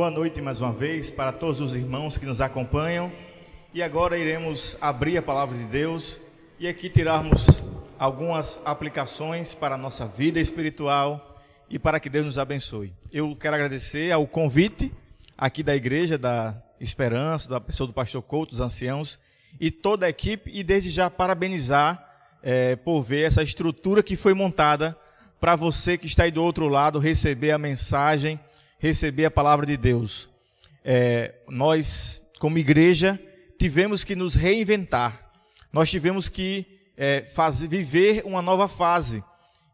Boa noite mais uma vez para todos os irmãos que nos acompanham. E agora iremos abrir a palavra de Deus e aqui tirarmos algumas aplicações para a nossa vida espiritual e para que Deus nos abençoe. Eu quero agradecer ao convite aqui da igreja da Esperança, da pessoa do pastor Couto, dos anciãos e toda a equipe e desde já parabenizar é, por ver essa estrutura que foi montada para você que está aí do outro lado receber a mensagem, receber a palavra de Deus. É, nós, como igreja, tivemos que nos reinventar. Nós tivemos que é, fazer, viver uma nova fase.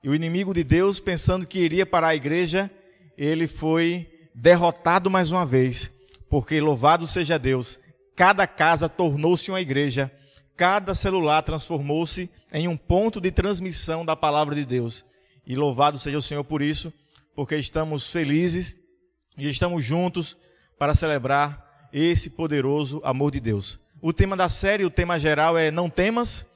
E o inimigo de Deus, pensando que iria para a igreja, ele foi derrotado mais uma vez. Porque louvado seja Deus, cada casa tornou-se uma igreja, cada celular transformou-se em um ponto de transmissão da palavra de Deus. E louvado seja o Senhor por isso, porque estamos felizes e estamos juntos para celebrar esse poderoso amor de Deus. O tema da série, o tema geral é Não Temas.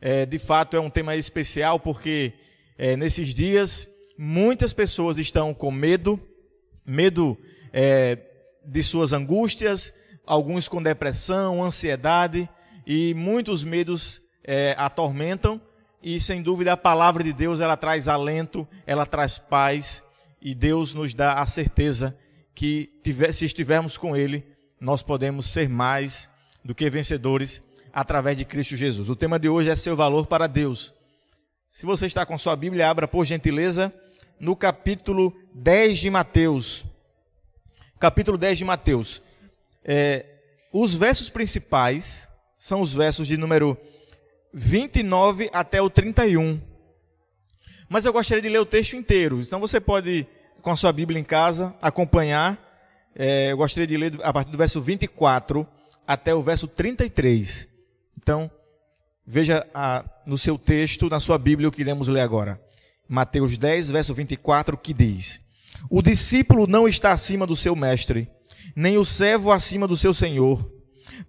É, de fato, é um tema especial porque é, nesses dias muitas pessoas estão com medo, medo é, de suas angústias, alguns com depressão, ansiedade e muitos medos é, atormentam. E sem dúvida a palavra de Deus ela traz alento, ela traz paz e Deus nos dá a certeza que tiver, se estivermos com Ele, nós podemos ser mais do que vencedores através de Cristo Jesus. O tema de hoje é seu valor para Deus. Se você está com sua Bíblia, abra por gentileza no capítulo 10 de Mateus. Capítulo 10 de Mateus. É, os versos principais são os versos de número 29 até o 31. Mas eu gostaria de ler o texto inteiro. Então você pode com a sua Bíblia em casa, acompanhar. É, eu gostaria de ler a partir do verso 24 até o verso 33. Então, veja a, no seu texto, na sua Bíblia, o que iremos ler agora. Mateus 10, verso 24, que diz: O discípulo não está acima do seu mestre, nem o servo acima do seu senhor.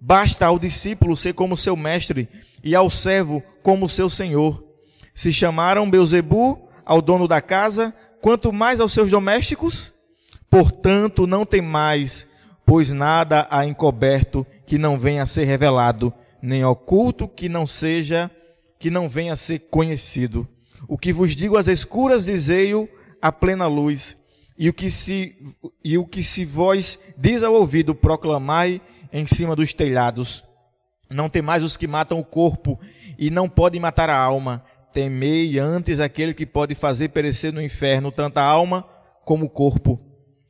Basta ao discípulo ser como seu mestre e ao servo como seu senhor. Se chamaram Beuzebu ao dono da casa, quanto mais aos seus domésticos. Portanto, não tem mais, pois nada há encoberto que não venha a ser revelado, nem oculto que não seja, que não venha a ser conhecido. O que vos digo às escuras, dizei-o à plena luz. E o que se e o que se vós diz ao ouvido, proclamai em cima dos telhados. Não tem mais os que matam o corpo e não podem matar a alma temei antes aquele que pode fazer perecer no inferno tanto a alma como o corpo.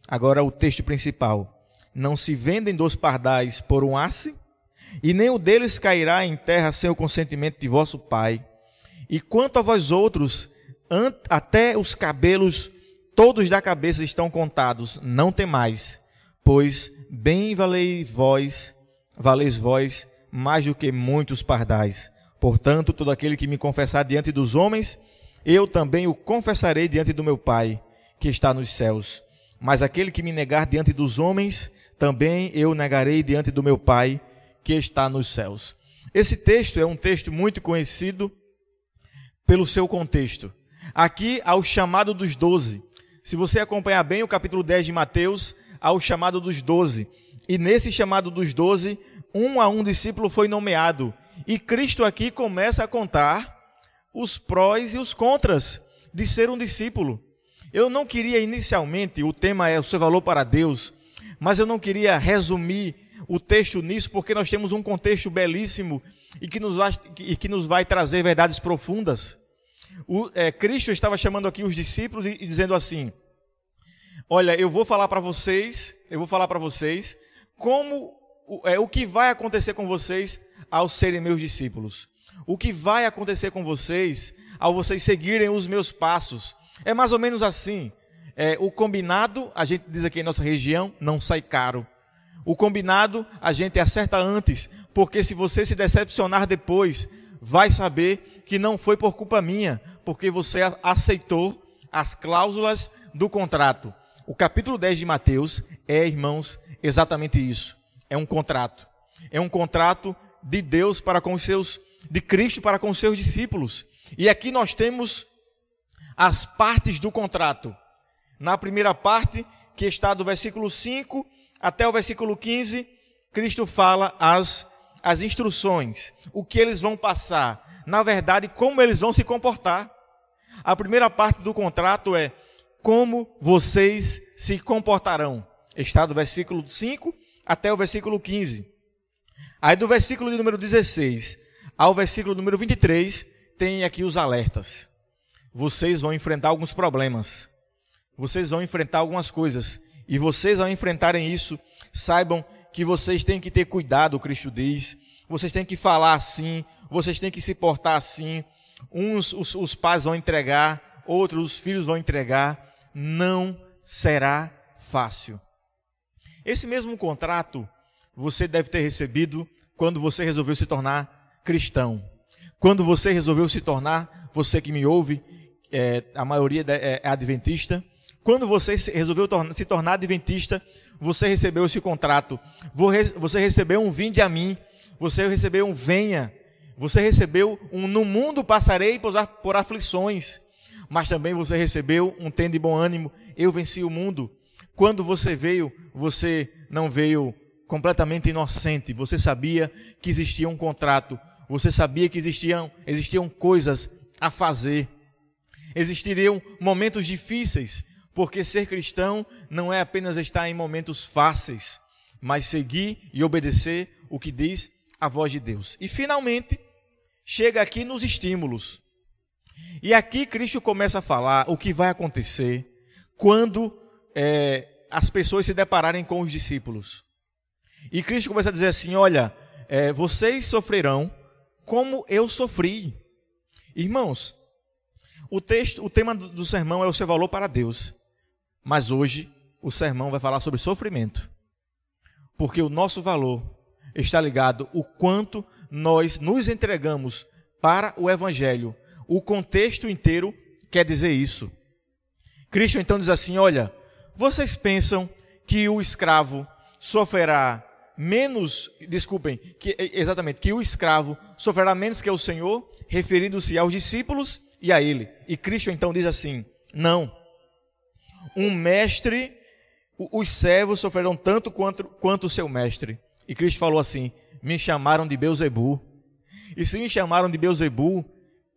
Agora o texto principal. Não se vendem dois pardais por um asse, e nem o deles cairá em terra sem o consentimento de vosso Pai. E quanto a vós outros, até os cabelos todos da cabeça estão contados, não temais, pois bem valei vós, valeis vós mais do que muitos pardais. Portanto, todo aquele que me confessar diante dos homens, eu também o confessarei diante do meu Pai, que está nos céus. Mas aquele que me negar diante dos homens, também eu negarei diante do meu Pai, que está nos céus. Esse texto é um texto muito conhecido pelo seu contexto. Aqui, ao chamado dos doze. Se você acompanhar bem o capítulo 10 de Mateus, ao chamado dos doze. E nesse chamado dos doze, um a um discípulo foi nomeado e Cristo aqui começa a contar os prós e os contras de ser um discípulo. Eu não queria inicialmente, o tema é o seu valor para Deus, mas eu não queria resumir o texto nisso, porque nós temos um contexto belíssimo e que nos vai, e que nos vai trazer verdades profundas. O, é, Cristo estava chamando aqui os discípulos e, e dizendo assim: Olha, eu vou falar para vocês, eu vou falar para vocês como é, o que vai acontecer com vocês ao serem meus discípulos. O que vai acontecer com vocês ao vocês seguirem os meus passos? É mais ou menos assim. É, o combinado, a gente diz aqui em nossa região, não sai caro. O combinado, a gente acerta antes, porque se você se decepcionar depois, vai saber que não foi por culpa minha, porque você aceitou as cláusulas do contrato. O capítulo 10 de Mateus é, irmãos, exatamente isso. É um contrato. É um contrato de Deus para com os seus, de Cristo para com os seus discípulos. E aqui nós temos as partes do contrato. Na primeira parte, que está do versículo 5 até o versículo 15, Cristo fala as, as instruções, o que eles vão passar, na verdade, como eles vão se comportar. A primeira parte do contrato é como vocês se comportarão. Está do versículo 5 até o versículo 15. Aí do versículo de número 16 ao versículo número 23, tem aqui os alertas. Vocês vão enfrentar alguns problemas. Vocês vão enfrentar algumas coisas. E vocês, ao enfrentarem isso, saibam que vocês têm que ter cuidado, Cristo diz. Vocês têm que falar assim, vocês têm que se portar assim. Uns os, os pais vão entregar, outros os filhos vão entregar. Não será fácil. Esse mesmo contrato você deve ter recebido quando você resolveu se tornar cristão. Quando você resolveu se tornar, você que me ouve, é, a maioria é, é adventista. Quando você resolveu se tornar adventista, você recebeu esse contrato. Você recebeu um vinde a mim. Você recebeu um venha. Você recebeu um no mundo passarei por aflições. Mas também você recebeu um tende bom ânimo. Eu venci o mundo. Quando você veio, você não veio completamente inocente. Você sabia que existia um contrato. Você sabia que existiam, existiam coisas a fazer. Existiriam momentos difíceis, porque ser cristão não é apenas estar em momentos fáceis, mas seguir e obedecer o que diz a voz de Deus. E finalmente, chega aqui nos estímulos. E aqui Cristo começa a falar o que vai acontecer quando é, as pessoas se depararem com os discípulos. E Cristo começa a dizer assim: Olha, é, vocês sofrerão como eu sofri. Irmãos, o texto, o tema do, do sermão é o seu valor para Deus. Mas hoje o sermão vai falar sobre sofrimento. Porque o nosso valor está ligado o quanto nós nos entregamos para o evangelho. O contexto inteiro quer dizer isso. Cristo então diz assim: Olha, vocês pensam que o escravo sofrerá menos, desculpem, que, exatamente, que o escravo sofrerá menos que o Senhor, referindo-se aos discípulos e a ele. E Cristo então diz assim: Não. Um mestre, os servos sofrerão tanto quanto, quanto o seu mestre. E Cristo falou assim: Me chamaram de Beuzebu. E se me chamaram de Beuzebu,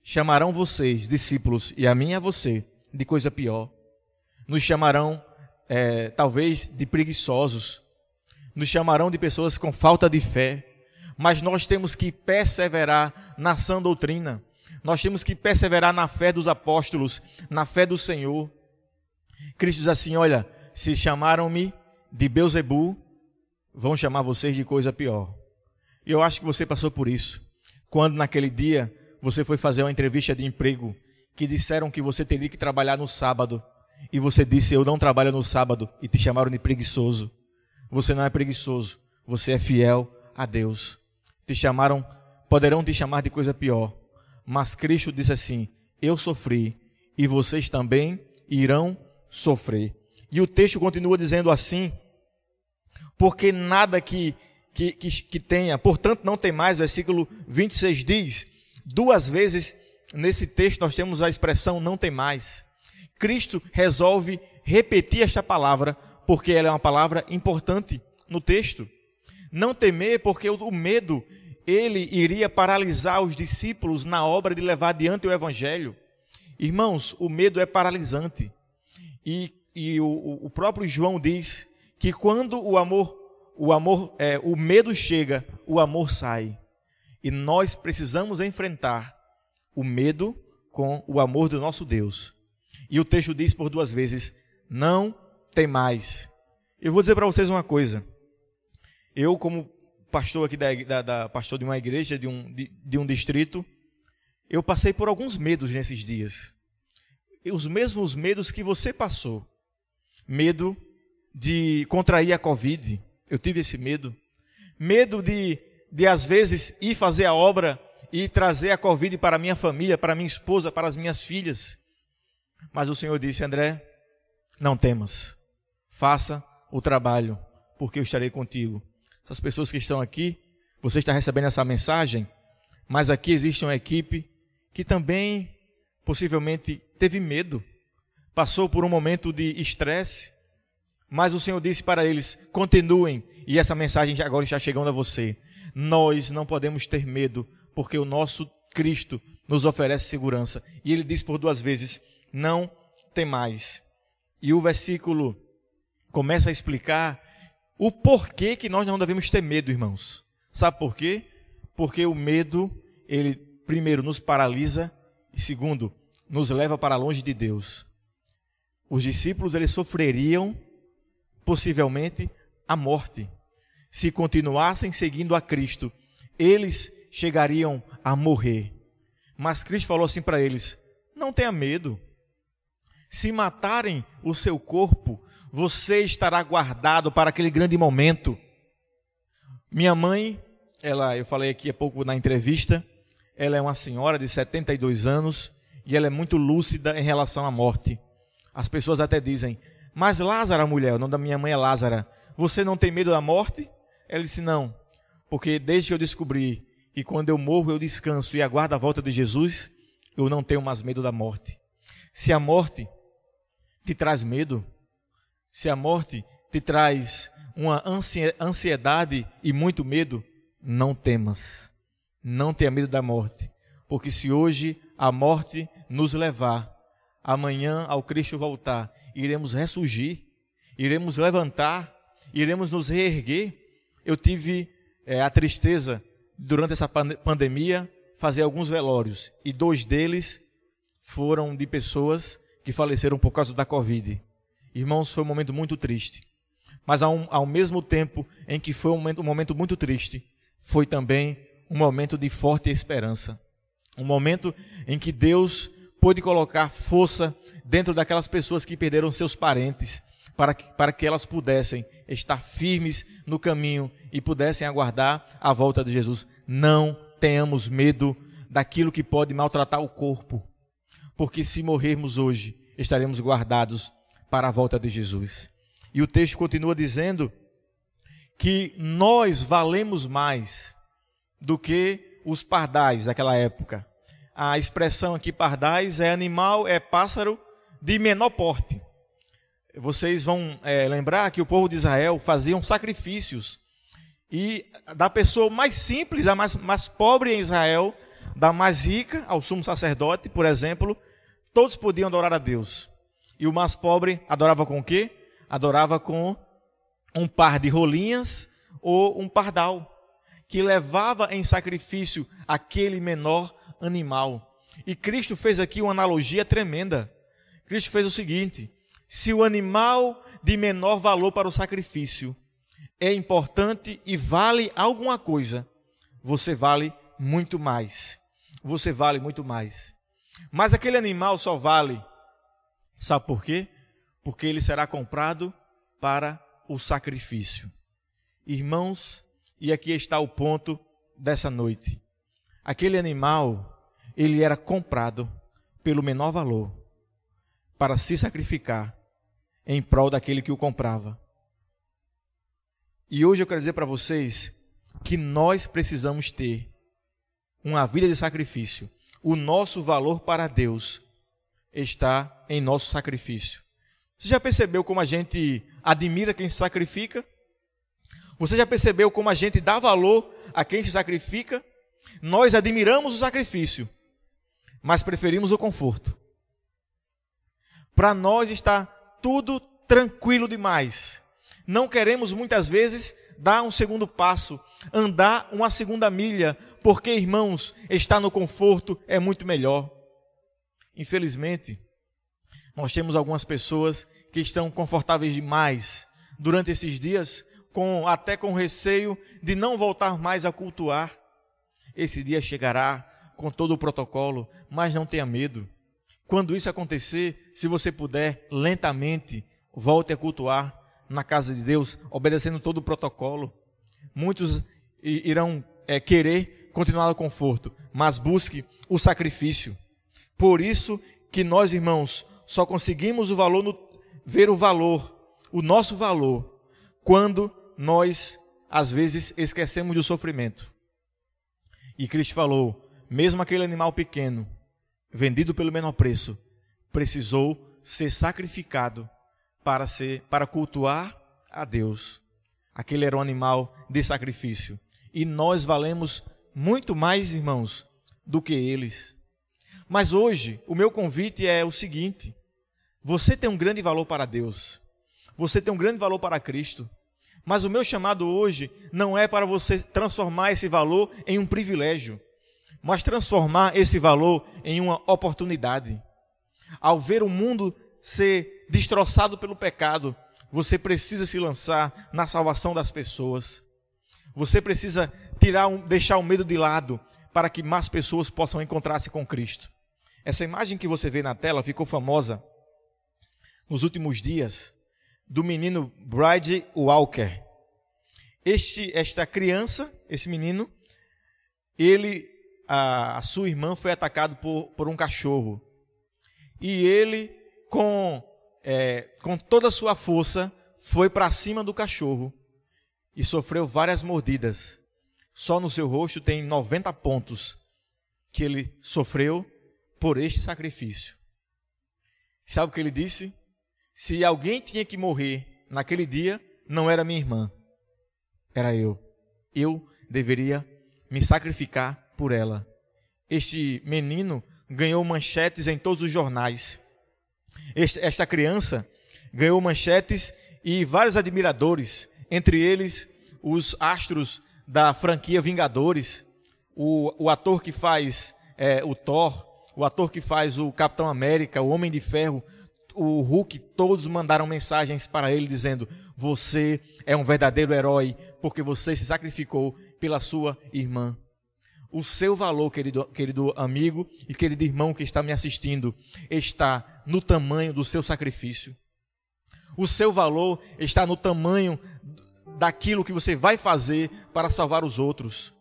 chamarão vocês, discípulos, e a mim e a você, de coisa pior. Nos chamarão é, talvez de preguiçosos, nos chamarão de pessoas com falta de fé, mas nós temos que perseverar na sã doutrina, nós temos que perseverar na fé dos apóstolos, na fé do Senhor. Cristo diz assim: Olha, se chamaram-me de Beuzebu, vão chamar vocês de coisa pior. E eu acho que você passou por isso. Quando naquele dia você foi fazer uma entrevista de emprego, que disseram que você teria que trabalhar no sábado, e você disse eu não trabalho no sábado e te chamaram de preguiçoso. Você não é preguiçoso, você é fiel a Deus. Te chamaram, poderão te chamar de coisa pior, mas Cristo disse assim: Eu sofri e vocês também irão sofrer. E o texto continua dizendo assim: Porque nada que que, que, que tenha, portanto não tem mais, versículo 26 diz, duas vezes nesse texto nós temos a expressão não tem mais. Cristo resolve repetir esta palavra porque ela é uma palavra importante no texto. Não temer porque o medo ele iria paralisar os discípulos na obra de levar adiante o evangelho. Irmãos, o medo é paralisante. E, e o, o próprio João diz que quando o amor, o amor, é, o medo chega, o amor sai. E nós precisamos enfrentar o medo com o amor do nosso Deus. E o texto diz por duas vezes: não tem mais. Eu vou dizer para vocês uma coisa. Eu, como pastor aqui da, da, da pastor de uma igreja, de um, de, de um distrito, eu passei por alguns medos nesses dias. Os mesmos medos que você passou. Medo de contrair a Covid. Eu tive esse medo. Medo de, de às vezes, ir fazer a obra e trazer a Covid para minha família, para minha esposa, para as minhas filhas. Mas o Senhor disse: André, não temas, faça o trabalho, porque eu estarei contigo. Essas pessoas que estão aqui, você está recebendo essa mensagem, mas aqui existe uma equipe que também possivelmente teve medo, passou por um momento de estresse, Mas o Senhor disse para eles: continuem, e essa mensagem agora está chegando a você. Nós não podemos ter medo, porque o nosso Cristo nos oferece segurança. E ele diz por duas vezes: não tem mais. E o versículo começa a explicar o porquê que nós não devemos ter medo, irmãos. Sabe por quê? Porque o medo, ele primeiro nos paralisa e segundo, nos leva para longe de Deus. Os discípulos eles sofreriam possivelmente a morte se continuassem seguindo a Cristo. Eles chegariam a morrer. Mas Cristo falou assim para eles: não tenha medo. Se matarem o seu corpo, você estará guardado para aquele grande momento. Minha mãe, ela, eu falei aqui há pouco na entrevista, ela é uma senhora de 72 anos e ela é muito lúcida em relação à morte. As pessoas até dizem: "Mas Lázara, mulher, o nome da minha mãe é Lázara, você não tem medo da morte?" Ela disse: "Não, porque desde que eu descobri que quando eu morro eu descanso e aguardo a volta de Jesus, eu não tenho mais medo da morte. Se a morte te traz medo, se a morte te traz uma ansiedade e muito medo, não temas. Não tenha medo da morte, porque se hoje a morte nos levar, amanhã ao Cristo voltar, iremos ressurgir, iremos levantar, iremos nos reerguer. Eu tive é, a tristeza durante essa pandemia, fazer alguns velórios. E dois deles foram de pessoas que faleceram por causa da Covid. Irmãos, foi um momento muito triste. Mas ao, ao mesmo tempo em que foi um momento, um momento muito triste, foi também um momento de forte esperança. Um momento em que Deus pôde colocar força dentro daquelas pessoas que perderam seus parentes, para que, para que elas pudessem estar firmes no caminho e pudessem aguardar a volta de Jesus. Não tenhamos medo daquilo que pode maltratar o corpo, porque se morrermos hoje, estaremos guardados para a volta de Jesus. E o texto continua dizendo que nós valemos mais do que os pardais daquela época. A expressão aqui pardais é animal, é pássaro de menor porte. Vocês vão é, lembrar que o povo de Israel faziam sacrifícios. E da pessoa mais simples, a mais, mais pobre em Israel, da mais rica ao sumo sacerdote, por exemplo, todos podiam adorar a Deus. E o mais pobre adorava com o quê? Adorava com um par de rolinhas ou um pardal, que levava em sacrifício aquele menor animal. E Cristo fez aqui uma analogia tremenda. Cristo fez o seguinte: se o animal de menor valor para o sacrifício é importante e vale alguma coisa, você vale muito mais. Você vale muito mais. Mas aquele animal só vale, sabe por quê? Porque ele será comprado para o sacrifício. Irmãos, e aqui está o ponto dessa noite. Aquele animal, ele era comprado pelo menor valor para se sacrificar em prol daquele que o comprava. E hoje eu quero dizer para vocês que nós precisamos ter uma vida de sacrifício. O nosso valor para Deus está em nosso sacrifício. Você já percebeu como a gente admira quem se sacrifica? Você já percebeu como a gente dá valor a quem se sacrifica? Nós admiramos o sacrifício, mas preferimos o conforto. Para nós está tudo tranquilo demais. Não queremos muitas vezes dar um segundo passo, andar uma segunda milha, porque, irmãos, estar no conforto é muito melhor. Infelizmente, nós temos algumas pessoas que estão confortáveis demais durante esses dias, com até com receio de não voltar mais a cultuar. Esse dia chegará com todo o protocolo, mas não tenha medo. Quando isso acontecer, se você puder, lentamente, volte a cultuar na casa de Deus, obedecendo todo o protocolo. Muitos irão é, querer continuar no conforto, mas busque o sacrifício. Por isso que nós, irmãos, só conseguimos o valor no, ver o valor, o nosso valor, quando nós às vezes esquecemos do sofrimento. E Cristo falou: mesmo aquele animal pequeno, vendido pelo menor preço, precisou ser sacrificado para ser para cultuar a Deus. Aquele era um animal de sacrifício. E nós valemos muito mais, irmãos, do que eles. Mas hoje, o meu convite é o seguinte: você tem um grande valor para Deus. Você tem um grande valor para Cristo. Mas o meu chamado hoje não é para você transformar esse valor em um privilégio, mas transformar esse valor em uma oportunidade. Ao ver o mundo ser destroçado pelo pecado, você precisa se lançar na salvação das pessoas. Você precisa tirar deixar o medo de lado para que mais pessoas possam encontrar-se com Cristo. Essa imagem que você vê na tela ficou famosa nos últimos dias do menino Bride Walker. Este, esta criança, esse menino, ele, a, a sua irmã foi atacado por, por um cachorro e ele, com, é, com toda a sua força, foi para cima do cachorro e sofreu várias mordidas. Só no seu rosto tem 90 pontos que ele sofreu por este sacrifício. Sabe o que ele disse? Se alguém tinha que morrer naquele dia, não era minha irmã, era eu. Eu deveria me sacrificar por ela. Este menino ganhou manchetes em todos os jornais. esta criança ganhou manchetes e vários admiradores, entre eles os astros da franquia Vingadores, o, o ator que faz é, o Thor, o ator que faz o Capitão América, o Homem de Ferro, o Hulk, todos mandaram mensagens para ele dizendo: Você é um verdadeiro herói, porque você se sacrificou pela sua irmã. O seu valor, querido, querido amigo e querido irmão que está me assistindo, está no tamanho do seu sacrifício. O seu valor está no tamanho daquilo que você vai fazer para salvar os outros.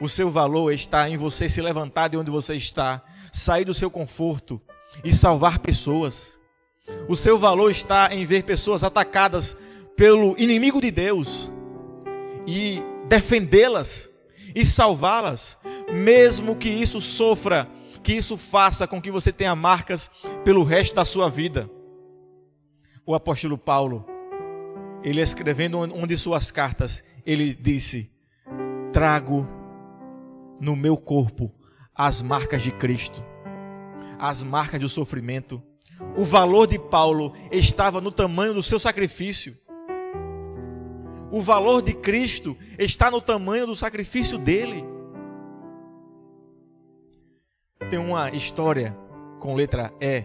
O seu valor está em você se levantar de onde você está, sair do seu conforto e salvar pessoas. O seu valor está em ver pessoas atacadas pelo inimigo de Deus e defendê-las e salvá-las, mesmo que isso sofra, que isso faça com que você tenha marcas pelo resto da sua vida. O apóstolo Paulo, ele escrevendo uma de suas cartas, ele disse: Trago no meu corpo as marcas de Cristo, as marcas do sofrimento. O valor de Paulo estava no tamanho do seu sacrifício. O valor de Cristo está no tamanho do sacrifício dele. Tem uma história com letra E,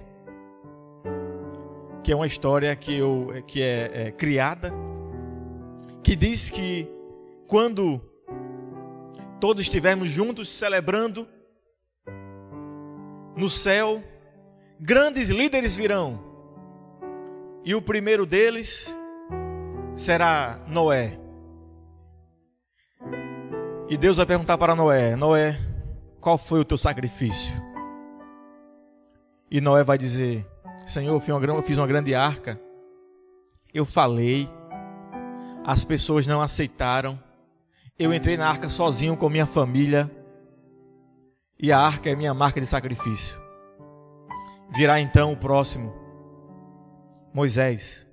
que é uma história que, eu, que é, é criada, que diz que quando todos estivermos juntos celebrando, no céu, grandes líderes virão, e o primeiro deles será Noé. E Deus vai perguntar para Noé: Noé, qual foi o teu sacrifício? E Noé vai dizer: Senhor, eu fiz uma grande arca. Eu falei, as pessoas não aceitaram. Eu entrei na arca sozinho com minha família. E a arca é minha marca de sacrifício. Virá então o próximo, Moisés.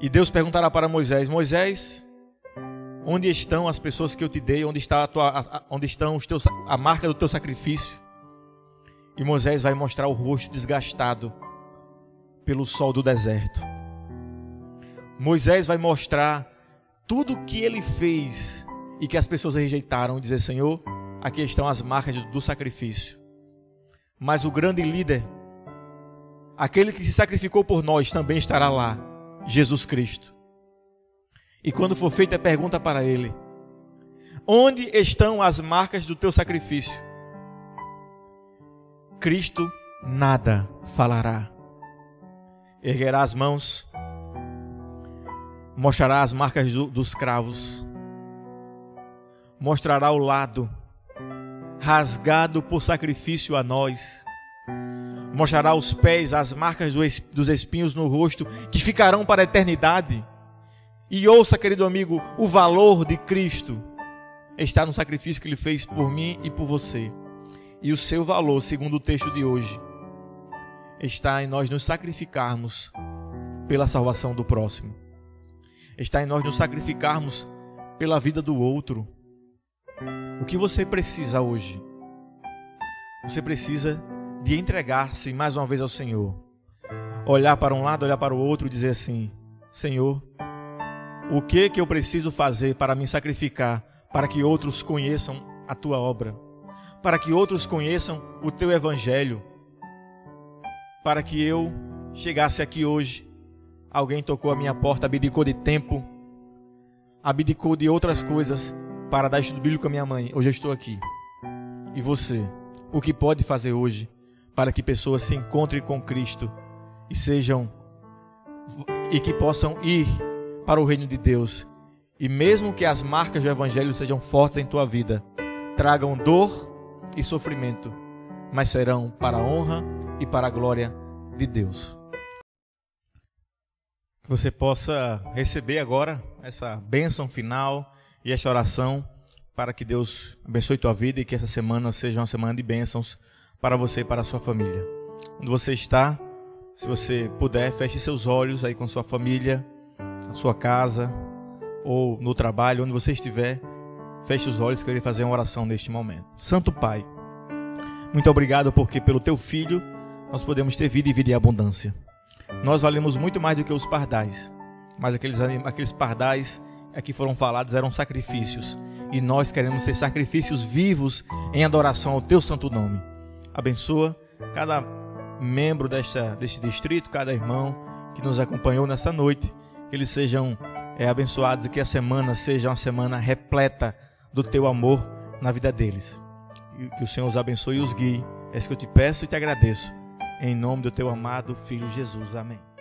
E Deus perguntará para Moisés: Moisés, onde estão as pessoas que eu te dei? Onde está a tua, onde estão os teus, a marca do teu sacrifício? E Moisés vai mostrar o rosto desgastado pelo sol do deserto. Moisés vai mostrar tudo o que ele fez e que as pessoas rejeitaram, dizer: Senhor, aqui estão as marcas do sacrifício. Mas o grande líder, aquele que se sacrificou por nós, também estará lá Jesus Cristo. E quando for feita a pergunta para ele: Onde estão as marcas do teu sacrifício? Cristo nada falará. Erguerá as mãos, mostrará as marcas do, dos cravos, mostrará o lado rasgado por sacrifício a nós mostrará os pés, as marcas dos espinhos no rosto, que ficarão para a eternidade. E ouça, querido amigo, o valor de Cristo está no sacrifício que ele fez por mim e por você. E o seu valor, segundo o texto de hoje, está em nós nos sacrificarmos pela salvação do próximo. Está em nós nos sacrificarmos pela vida do outro. O que você precisa hoje? Você precisa de entregar-se mais uma vez ao Senhor. Olhar para um lado, olhar para o outro e dizer assim: Senhor, o que que eu preciso fazer para me sacrificar para que outros conheçam a tua obra? para que outros conheçam o teu evangelho. Para que eu chegasse aqui hoje, alguém tocou a minha porta, abdicou de tempo, abdicou de outras coisas para dar estudo bíblico com a minha mãe. Hoje eu estou aqui. E você, o que pode fazer hoje para que pessoas se encontrem com Cristo e sejam e que possam ir para o reino de Deus. E mesmo que as marcas do evangelho sejam fortes em tua vida, tragam dor e sofrimento, mas serão para a honra e para a glória de Deus. Que você possa receber agora essa bênção final e esta oração para que Deus abençoe tua vida e que essa semana seja uma semana de bênçãos para você e para a sua família. Onde você está, se você puder, feche seus olhos aí com sua família, na sua casa ou no trabalho, onde você estiver Feche os olhos que eu irei fazer uma oração neste momento. Santo Pai, muito obrigado porque pelo teu filho nós podemos ter vida e vida em abundância. Nós valemos muito mais do que os pardais, mas aqueles, aqueles pardais que foram falados eram sacrifícios e nós queremos ser sacrifícios vivos em adoração ao teu santo nome. Abençoa cada membro desta, deste distrito, cada irmão que nos acompanhou nessa noite, que eles sejam é, abençoados e que a semana seja uma semana repleta do teu amor na vida deles. Que o Senhor os abençoe e os guie. É isso que eu te peço e te agradeço. Em nome do teu amado Filho Jesus. Amém.